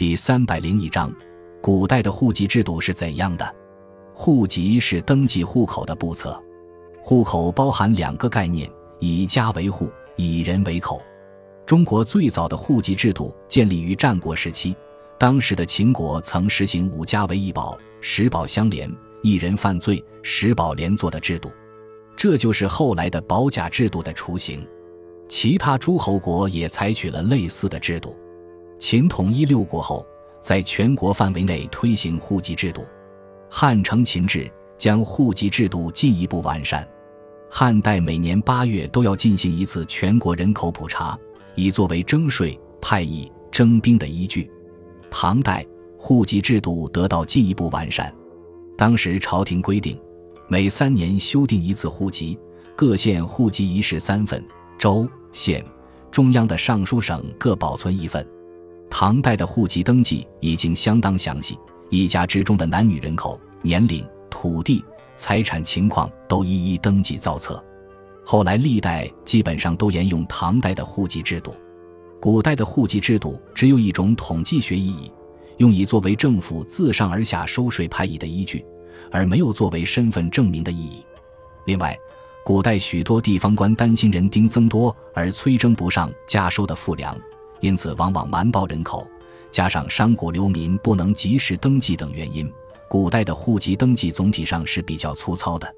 第三百零一章，古代的户籍制度是怎样的？户籍是登记户口的簿册，户口包含两个概念：以家为户，以人为口。中国最早的户籍制度建立于战国时期，当时的秦国曾实行五家为一保、十保相连、一人犯罪十保连坐的制度，这就是后来的保甲制度的雏形。其他诸侯国也采取了类似的制度。秦统一六国后，在全国范围内推行户籍制度。汉承秦制，将户籍制度进一步完善。汉代每年八月都要进行一次全国人口普查，以作为征税、派役、征兵的依据。唐代户籍制度得到进一步完善。当时朝廷规定，每三年修订一次户籍，各县户籍一式三份，州、县、中央的尚书省各保存一份。唐代的户籍登记已经相当详细，一家之中的男女人口、年龄、土地、财产情况都一一登记造册。后来历代基本上都沿用唐代的户籍制度。古代的户籍制度只有一种统计学意义，用以作为政府自上而下收税派役的依据，而没有作为身份证明的意义。另外，古代许多地方官担心人丁增多而催征不上加收的赋粮。因此，往往瞒报人口，加上商贾流民不能及时登记等原因，古代的户籍登记总体上是比较粗糙的。